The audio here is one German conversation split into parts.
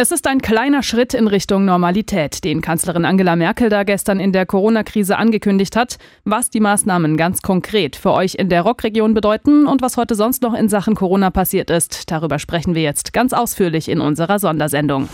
Es ist ein kleiner Schritt in Richtung Normalität, den Kanzlerin Angela Merkel da gestern in der Corona-Krise angekündigt hat. Was die Maßnahmen ganz konkret für euch in der Rockregion bedeuten und was heute sonst noch in Sachen Corona passiert ist, darüber sprechen wir jetzt ganz ausführlich in unserer Sondersendung.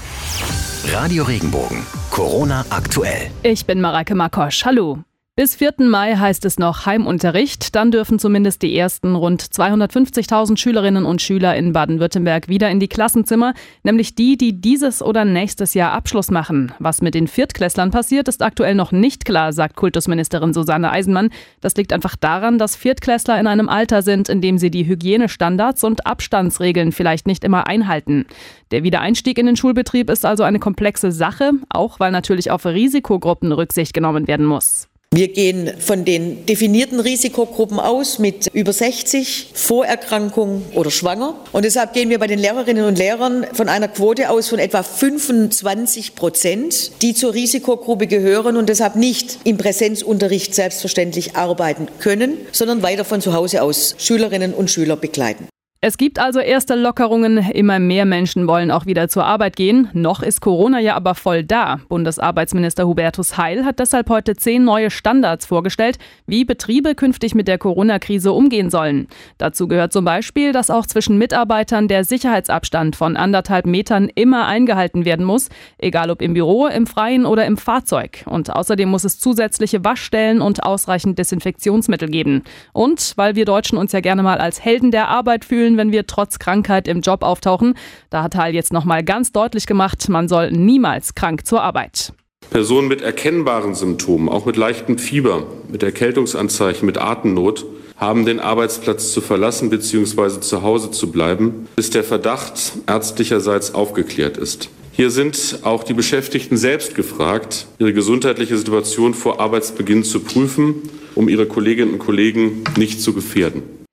Radio Regenbogen, Corona aktuell. Ich bin Mareike Makosch. Hallo. Bis 4. Mai heißt es noch Heimunterricht. Dann dürfen zumindest die ersten rund 250.000 Schülerinnen und Schüler in Baden-Württemberg wieder in die Klassenzimmer, nämlich die, die dieses oder nächstes Jahr Abschluss machen. Was mit den Viertklässlern passiert, ist aktuell noch nicht klar, sagt Kultusministerin Susanne Eisenmann. Das liegt einfach daran, dass Viertklässler in einem Alter sind, in dem sie die Hygienestandards und Abstandsregeln vielleicht nicht immer einhalten. Der Wiedereinstieg in den Schulbetrieb ist also eine komplexe Sache, auch weil natürlich auf Risikogruppen Rücksicht genommen werden muss. Wir gehen von den definierten Risikogruppen aus mit über 60, Vorerkrankung oder schwanger. Und deshalb gehen wir bei den Lehrerinnen und Lehrern von einer Quote aus von etwa 25 Prozent, die zur Risikogruppe gehören und deshalb nicht im Präsenzunterricht selbstverständlich arbeiten können, sondern weiter von zu Hause aus Schülerinnen und Schüler begleiten. Es gibt also erste Lockerungen. Immer mehr Menschen wollen auch wieder zur Arbeit gehen. Noch ist Corona ja aber voll da. Bundesarbeitsminister Hubertus Heil hat deshalb heute zehn neue Standards vorgestellt, wie Betriebe künftig mit der Corona-Krise umgehen sollen. Dazu gehört zum Beispiel, dass auch zwischen Mitarbeitern der Sicherheitsabstand von anderthalb Metern immer eingehalten werden muss, egal ob im Büro, im Freien oder im Fahrzeug. Und außerdem muss es zusätzliche Waschstellen und ausreichend Desinfektionsmittel geben. Und weil wir Deutschen uns ja gerne mal als Helden der Arbeit fühlen, fühlen, wenn wir trotz Krankheit im Job auftauchen. Da hat Heil jetzt nochmal ganz deutlich gemacht, man soll niemals krank zur Arbeit. Personen mit erkennbaren Symptomen, auch mit leichtem Fieber, mit Erkältungsanzeichen, mit Atemnot, haben den Arbeitsplatz zu verlassen bzw. zu Hause zu bleiben, bis der Verdacht ärztlicherseits aufgeklärt ist. Hier sind auch die Beschäftigten selbst gefragt, ihre gesundheitliche Situation vor Arbeitsbeginn zu prüfen, um ihre Kolleginnen und Kollegen nicht zu gefährden.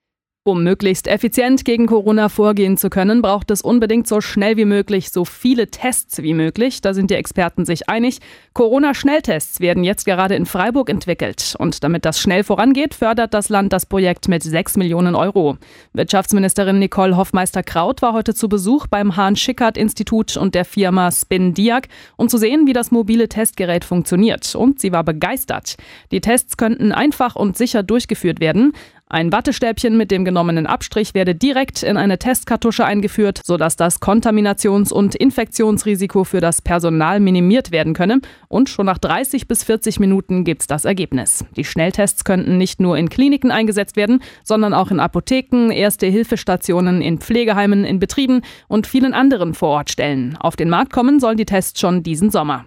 Um möglichst effizient gegen Corona vorgehen zu können, braucht es unbedingt so schnell wie möglich so viele Tests wie möglich. Da sind die Experten sich einig. Corona-Schnelltests werden jetzt gerade in Freiburg entwickelt. Und damit das schnell vorangeht, fördert das Land das Projekt mit 6 Millionen Euro. Wirtschaftsministerin Nicole Hoffmeister-Kraut war heute zu Besuch beim Hahn-Schickert-Institut und der Firma Spin Diag, um zu sehen, wie das mobile Testgerät funktioniert. Und sie war begeistert. Die Tests könnten einfach und sicher durchgeführt werden. Ein Wattestäbchen mit dem genommenen Abstrich werde direkt in eine Testkartusche eingeführt, sodass das Kontaminations- und Infektionsrisiko für das Personal minimiert werden könne. Und schon nach 30 bis 40 Minuten gibt's das Ergebnis. Die Schnelltests könnten nicht nur in Kliniken eingesetzt werden, sondern auch in Apotheken, Erste-Hilfestationen, in Pflegeheimen, in Betrieben und vielen anderen Vorortstellen. Auf den Markt kommen sollen die Tests schon diesen Sommer.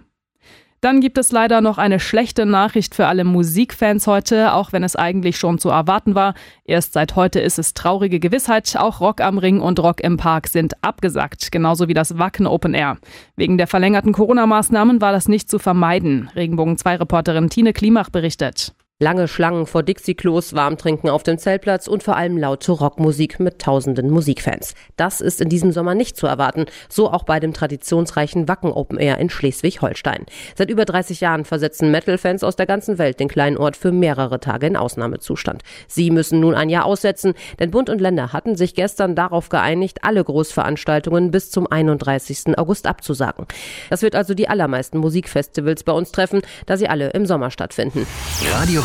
Dann gibt es leider noch eine schlechte Nachricht für alle Musikfans heute, auch wenn es eigentlich schon zu erwarten war. Erst seit heute ist es traurige Gewissheit, auch Rock am Ring und Rock im Park sind abgesagt, genauso wie das Wacken Open Air. Wegen der verlängerten Corona-Maßnahmen war das nicht zu vermeiden. Regenbogen 2 Reporterin Tine Klimach berichtet. Lange Schlangen vor Dixie-Klos, Warmtrinken auf dem Zeltplatz und vor allem laute Rockmusik mit tausenden Musikfans. Das ist in diesem Sommer nicht zu erwarten, so auch bei dem traditionsreichen Wacken Open Air in Schleswig-Holstein. Seit über 30 Jahren versetzen Metal-Fans aus der ganzen Welt den kleinen Ort für mehrere Tage in Ausnahmezustand. Sie müssen nun ein Jahr aussetzen, denn Bund und Länder hatten sich gestern darauf geeinigt, alle Großveranstaltungen bis zum 31. August abzusagen. Das wird also die allermeisten Musikfestivals bei uns treffen, da sie alle im Sommer stattfinden. Radio